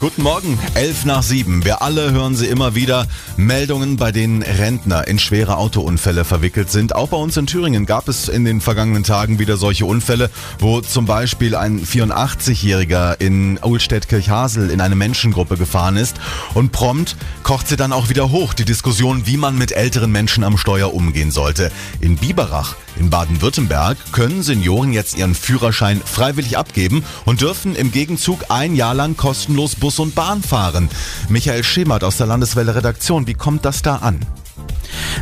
Guten Morgen, elf nach sieben. Wir alle hören sie immer wieder. Meldungen, bei denen Rentner in schwere Autounfälle verwickelt sind. Auch bei uns in Thüringen gab es in den vergangenen Tagen wieder solche Unfälle, wo zum Beispiel ein 84-Jähriger in Ulstedt-Kirchhasel in eine Menschengruppe gefahren ist. Und prompt kocht sie dann auch wieder hoch, die Diskussion, wie man mit älteren Menschen am Steuer umgehen sollte. In Biberach in Baden-Württemberg können Senioren jetzt ihren Führerschein freiwillig abgeben und dürfen im Gegenzug ein Jahr lang kostenlos Bus und Bahn fahren. Michael Schemert aus der Landeswelle Redaktion, wie kommt das da an?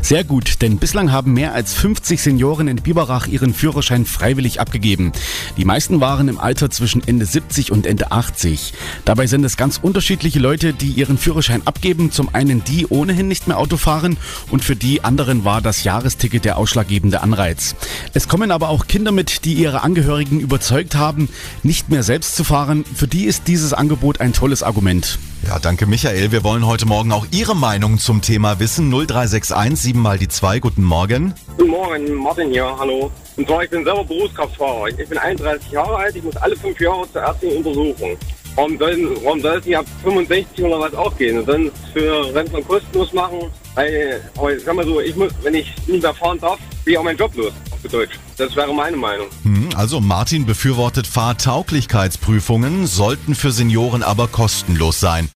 Sehr gut, denn bislang haben mehr als 50 Senioren in Biberach ihren Führerschein freiwillig abgegeben. Die meisten waren im Alter zwischen Ende 70 und Ende 80. Dabei sind es ganz unterschiedliche Leute, die ihren Führerschein abgeben. Zum einen die ohnehin nicht mehr Auto fahren und für die anderen war das Jahresticket der ausschlaggebende Anreiz. Es kommen aber auch Kinder mit, die ihre Angehörigen überzeugt haben, nicht mehr selbst zu fahren. Für die ist dieses Angebot ein tolles Argument. Ja, danke Michael. Wir wollen heute Morgen auch Ihre Meinung zum Thema wissen. 0361 7 mal die 2. Guten Morgen. Guten Morgen, Martin hier, hallo. Und zwar, ich bin selber Berufskraftfahrer. Ich bin 31 Jahre alt, ich muss alle fünf Jahre zur ärztlichen Untersuchung. Warum soll, warum soll es nicht ab 65 oder was auch gehen? Und dann für Rentner kostenlos machen? Weil, aber sag mal so, ich muss, wenn ich nicht mehr fahren darf, bin ich auch meinen Job los, auf Deutsch. Das wäre meine Meinung. Hm, also Martin befürwortet Fahrtauglichkeitsprüfungen, sollten für Senioren aber kostenlos sein.